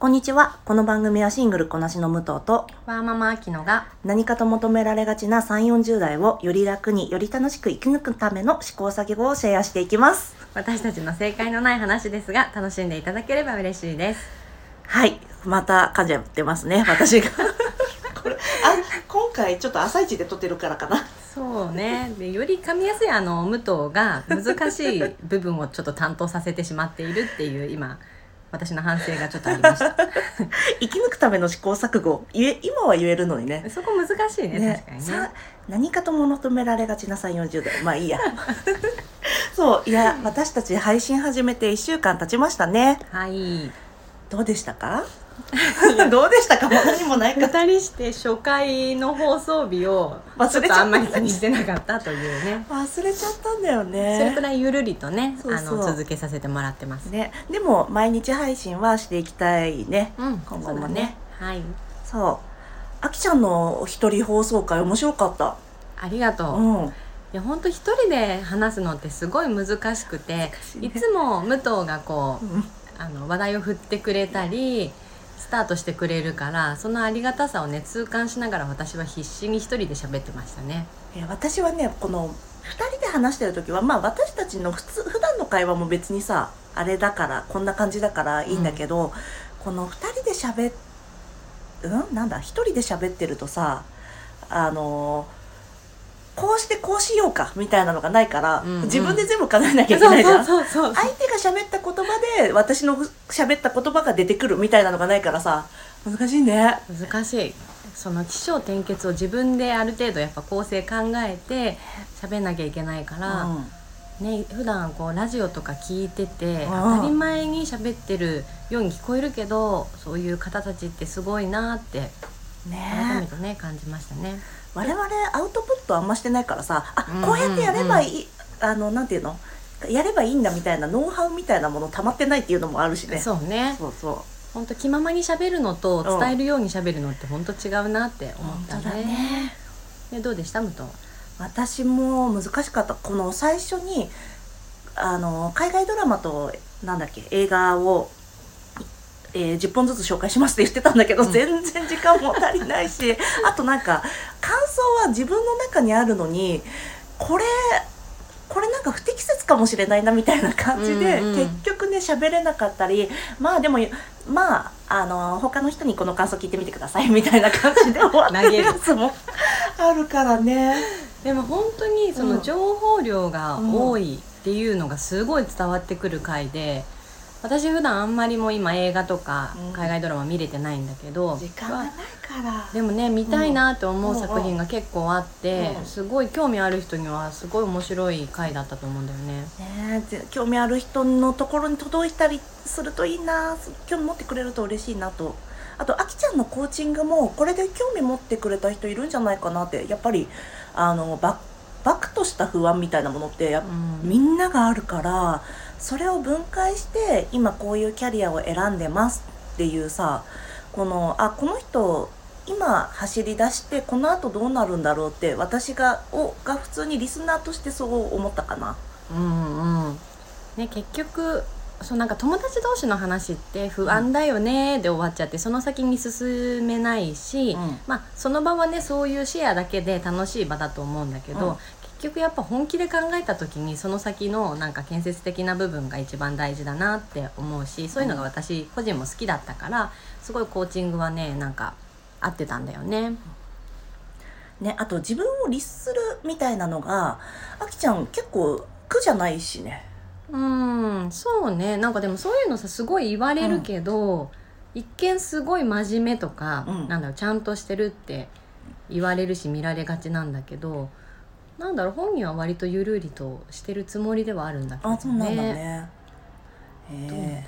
こんにちは。この番組はシングルこなしの武藤とワーママアキノが何かと求められがちな3、40代をより楽により楽しく生き抜くための試行錯誤をシェアしていきます。私たちの正解のない話ですが楽しんでいただければ嬉しいですはい。また噛んじゃってますね、私が。これ、あ、今回ちょっと朝一で撮ってるからかな。そうねでより噛みやすいあの武藤が難しい部分をちょっと担当させてしまっているっていう今私の反省がちょっとありました 生き抜くための試行錯誤。言え、今は言えるのにね。そこ難しいね確かにさね何かと求められがちな3、40代。まあいいや。そう、いや、私たち配信始めて1週間経ちましたね。はいどうでしたか？どうでしたか？何もないか。二人して初回の放送日を忘れちゃったあんまり気にしてなかったというね忘れちゃったんだよそれくね。らいゆるりとねあの続けさせてもらってますね、でも毎日配信はしていきたいね。うん今後もねねはいそう。あきちゃんの一人放送会面白かった。ありがとう、いうん。や本当一人で話すのってすごい難しくてねいつも武藤がこううんあの話題を振ってくれたりスタートしてくれるからそのありがたさをね痛感しながら私は必死に一人で喋ってましたね。え私はねこの2人で話してる時はまあ私たちの普通普段の会話も別にさあれだからこんな感じだからいいんだけど、この2人で喋っうん？なんだ？1人で喋ってるとさあのーこうしてこうしようかみたいなのがないから、うんうん。自分で全部考えなきゃいけないじゃん。相手が喋った言葉で私の喋った言葉が出てくるみたいなのがないからさ難しいね。難しい。その起承転結を自分である程度やっぱ構成考えて喋んなきゃいけないから、うん。ね普段こうラジオとか聞いててうん。当たり前に喋ってるように聞こえるけどそういう方たちってすごいなって改めねてね感じましたね。我々アウトプットあんましてないからさあうんうんうんこうやってやればいい、あのなんていうの？やればいいんだみたいなノウハウみたいなもの溜まってないっていうのもあるしね。そうね。そうそう。本当気ままに喋るのとうん伝えるように喋るのって本当違うなって思った本当だね。ねねどうでした？武藤？私も難しかった。この最初にあの海外ドラマとなんだっけ？映画を、えー10本ずつ紹介しますって言ってたんだけど、うん全然時間も足りないし あとなんか感想は自分の中にあるのにこれこれなんか不適切かもしれないなみたいな感じで、うんうん結局ね喋れなかったりまあでもまああの他の人にこの感想聞いてみてくださいみたいな感じで 終わってる投げるやつもあるからね。でも本当にそうんの情報量が多いっていうのがすごい伝わってくる回で。私普段あんまりもう今映画とかうん。海外ドラマ見れてないんだけど、時間がないから。でもね見たいなって思ううん作品が結構あって、うんすごい興味ある人にはすごい面白い回だったと思うんだよね。ね興味ある人のところに届いたりするといいな。興味持ってくれると嬉しいなと。あとあきちゃんのコーチングもこれで興味持ってくれた人いるんじゃないかなってやっぱりあのババクとした不安みたいなものってうん。みんながあるからそれを分解して今こういうキャリアを選んでますっていうさこのあこの人今走り出してこのあとどうなるんだろうって私がをが普通にリスナーとしてそう思ったかな。うんうん。ね、結局そうなんか友達同士の話って不安だよねで終わっちゃってその先に進めないし、うん。まあ、その場はねそういうシェアだけで楽しい場だと思うんだけど、うん。結局やっぱ本気で考えた時にその先のなんか建設的な部分が一番大事だなって思うしそういうのが私個人も好きだったからすごいコーチングはねなんか合ってたんだよね。ね、あと自分を律するみたいなのがあきちゃん結構苦じゃないしね。うんそうね。なんかでもそういうのさすごい言われるけど、一見すごい真面目とか、うん。なんだろうちゃんとしてるって言われるし見られがちなんだけどなんだろう本人は割とゆるりとしてるつもりではあるんだけどね。あそうなんだね。へどう？なん。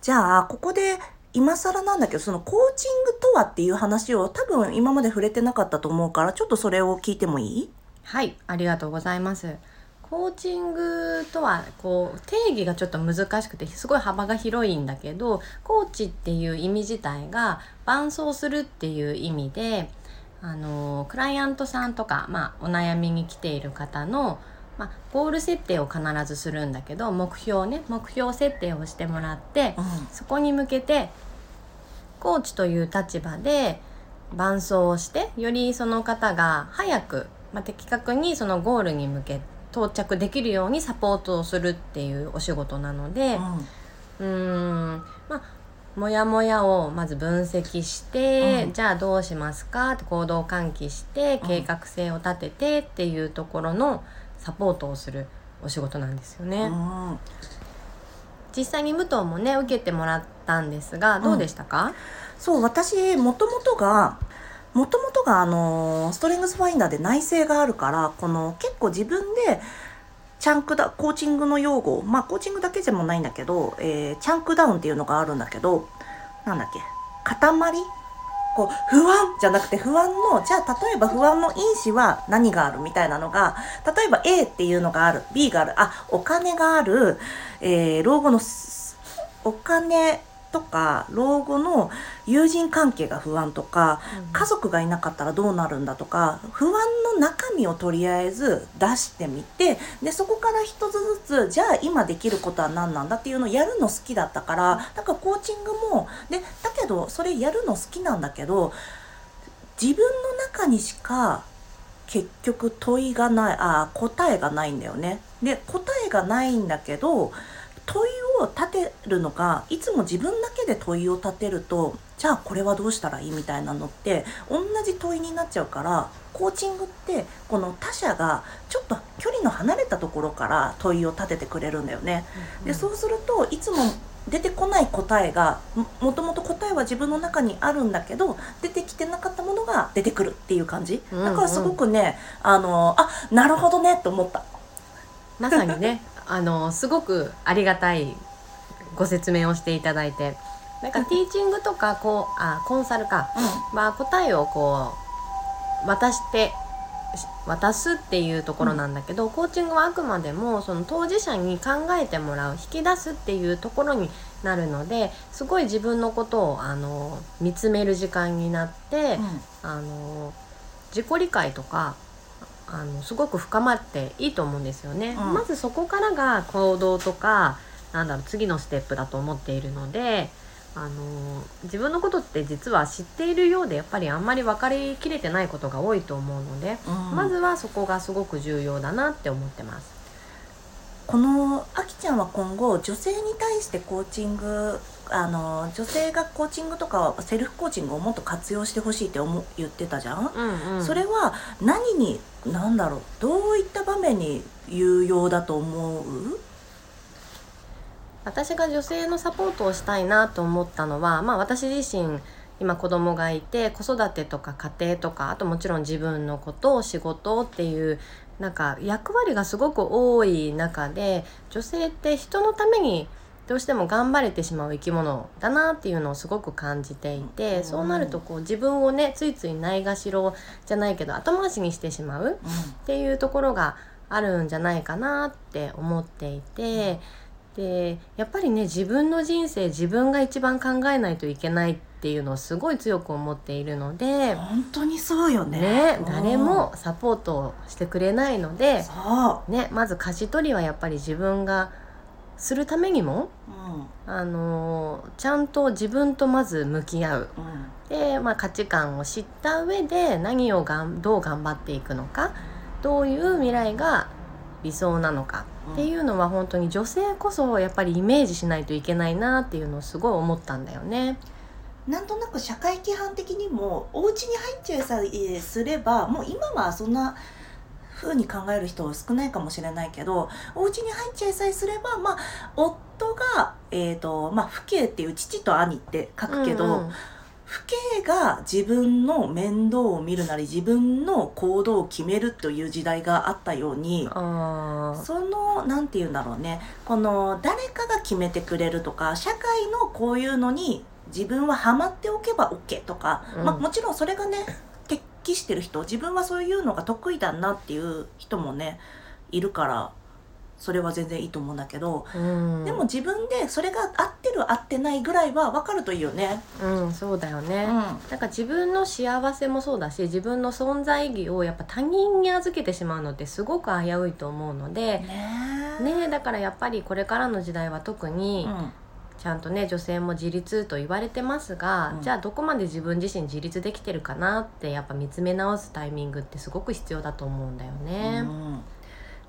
じゃあここで今更なんだけどそのコーチングとはっていう話を多分今まで触れてなかったと思うからちょっとそれを聞いてもいい？はい、ありがとうございます。コーチングとはこう定義がちょっと難しくてすごい幅が広いんだけどコーチっていう意味自体が伴走するっていう意味であのクライアントさんとか、まあ、お悩みに来ている方の、ままあ、ゴール設定を必ずするんだけど目標ね目標設定をしてもらってうん。そこに向けてコーチという立場で伴走をしてよりその方が早く、まあ、的確にそのゴールに向け到着できるようにサポートをするっていうお仕事なのでうーんまあモヤモヤをまず分析して、うん。じゃあどうしますか？って行動喚起してうん。計画性を立ててっていうところのサポートをするお仕事なんですよね。うん。うん実際に武藤もね受けてもらったんですがどうでしたか、そう私もともとがもともとがあのーストレングスファインダーで内政があるからこの結構自分でチャンクダコーチングの用語。まあコーチングだけでもないんだけど、えーチャンクダウンっていうのがあるんだけどなんだっけ？塊？こう不安じゃなくて不安のじゃあ例えば不安の因子は何があるみたいなのが例えば A っていうのがある。B がある。あお金がある、えー老後のお金とか老後の友人関係が不安とか家族がいなかったらどうなるんだとか不安の中身をとりあえず出してみてでそこから一つずつじゃあ今できることは何なんだっていうのをやるの好きだったからだからコーチングもでだけどそれやるの好きなんだけど自分の中にしか結局問いがないあ答えがないんだよね。で答えがないんだけど問いを立てるのがいつも自分だけで問いを立てるとじゃあこれはどうしたらいいみたいなのって同じ問いになっちゃうからコーチングってこの他者がちょっと距離の離れたところから問いを立ててくれるんだよね。でそうするといつも出てこない答えがももともと答えは自分の中にあるんだけど出てきてなかったものが出てくるっていう感じうんうんだからすごくね、あのあなるほどねと思った。まさにねあのすごくありがたいご説明をしていただいて。なんかティーチングとかこうあコンサルか。は答えをこう渡してし渡すっていうところなんだけど、コーチングはあくまでもその当事者に考えてもらう引き出すっていうところになるのですごい自分のことをあの見つめる時間になって、あの自己理解とかあのすごく深まっていいと思うんですよね。うん。まずそこからが行動とかなんだろう次のステップだと思っているのであの自分のことって実は知っているようでやっぱりあんまり分かりきれてないことが多いと思うので、うん。まずはそこがすごく重要だなって思ってます。このあきちゃんは今後女性に対してコーチングあの女性がコーチングとかセルフコーチングをもっと活用してほしいって思う言ってたじゃん、うんうん、それは何に何だろうどういった場面に有用だと思う？私が女性のサポートをしたいなと思ったのは、まあ、私自身今子供がいて子育てとか家庭とかあともちろん自分のこと仕事っていうなんか役割がすごく多い中で女性って人のためにどうしても頑張れてしまう生き物だなっていうのをすごく感じていて、うん。そうなるとこう自分をねついついないがしろじゃないけど後回しにしてしまうっていうところがあるんじゃないかなって思っていてでやっぱりね自分の人生自分が一番考えないといけないっていうのをすごい強く思っているので、本当にそうよね。ねうん誰もサポートをしてくれないので、そね、まず舵取りはやっぱり自分がするためにも、ううん。あのーちゃんと自分とまず向き合う。うん。で、まあ、価値観を知った上で何をがんどう頑張っていくのかどういう未来が理想なのかっていうのは本当に女性こそやっぱりイメージしないといけないなっていうのをすごい思ったんだよね。なんとなく社会規範的にもお家に入っちゃいさえすればもう今はそんな風に考える人は少ないかもしれないけどお家に入っちゃいさえすればまあ夫がえっ、とまあ父兄っていう父と兄って書くけど、うんうん父兄が自分の面倒を見るなり自分の行動を決めるという時代があったようにそのなんて言うんだろうね。この誰かが決めてくれるとか社会のこういうのに自分はハマっておけば OK とか、うん。まあ、もちろんそれがね適してる人自分はそういうのが得意だなっていう人もねいるからそれは全然いいと思うんだけど、うん、でも自分でそれが合ってる合ってないぐらいは分かるといいよね。うんそうだよね、うん。なんか自分の幸せもそうだし自分の存在意義をやっぱ他人に預けてしまうのってすごく危ういと思うので、ねえ。ね、だからやっぱりこれからの時代は特にうん。ちゃんとね女性も自立と言われてますが、うん。じゃあどこまで自分自身自立できてるかなってやっぱ見つめ直すタイミングってすごく必要だと思うんだよね。うん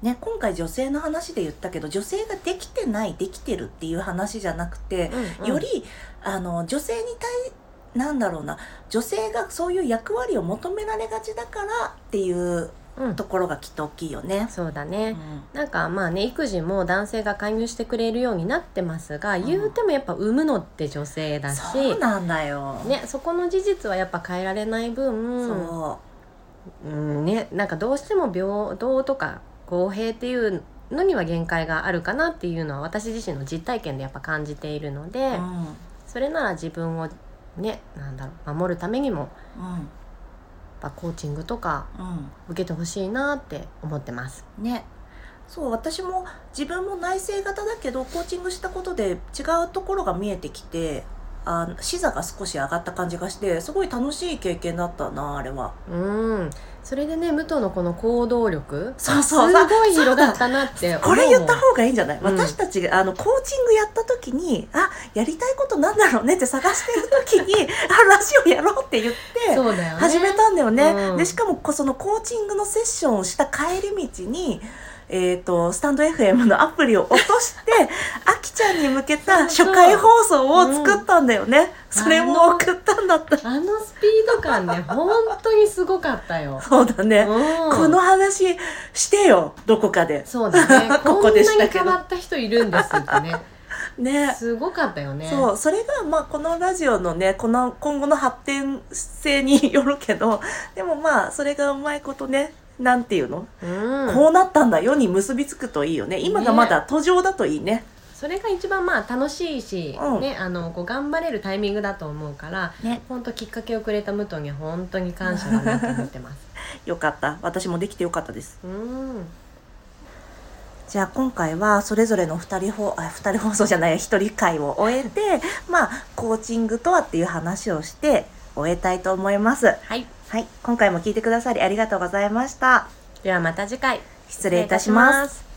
ね、今回女性の話で言ったけど女性ができてないできてるっていう話じゃなくて、うんうん。よりあの女性に対なんだろうな女性がそういう役割を求められがちだからっていううん。ところがきっと大きいよね。そうだね、うん。なんかまあね育児も男性が介入してくれるようになってますが、ん。言うてもやっぱ産むのって女性だしそうなんだよ。ね、そこの事実はやっぱ変えられない分、そうんね、なんかどうしても平等とか公平っていうのには限界があるかなっていうのは私自身の実体験でやっぱ感じているので、う。うんそれなら自分をねなんだろう守るためにもうんやっぱコーチングとかうん受けてほしいなって思ってます。ねそう私も自分も内省型だけどコーチングしたことで違うところが見えてきてあ視座が少し上がった感じがしてすごい楽しい経験だったなあれは。うんそれでね武藤のこの行動力そうそう。すごい広がったなってこれ言った方がいいんじゃない、うん。私たちがあのコーチングやった時にあやりたいことなんだろうねって 探してる時にあラジオやろうって言って始めたんだよね。うん。でしかもこそのコーチングのセッションをした帰り道に、えー、とスタンド FM のアプリを落として あきちゃんに向けた初回放送を作ったんだよね。それも送ったんだった。あの スピード感ね本当にすごかったよ。そうだね。うんこの話してよどこかで。そうだね ここでしたけどこんなに変わった人いるんですってねね。すごかったよねそうそれがまあこのラジオのねこの今後の発展性によるけどでもまあそれがうまいことねなんていうの、うん、こうなったんだよに結びつくといいよね。今がまだ途上だといいね。それが一番まあ楽しいし、うん。ねあのこう頑張れるタイミングだと思うからね。本当きっかけをくれた武藤には本当に感謝だなと思ってます。よかった。私もできてよかったです。うん。じゃあ今回はそれぞれの2人放あ二人放送じゃない1人会を終えてまあコーチングとはっていう話をして終えたいと思います。はいはい今回も聞いてくださりありがとうございました。ではまた次回。失礼いたします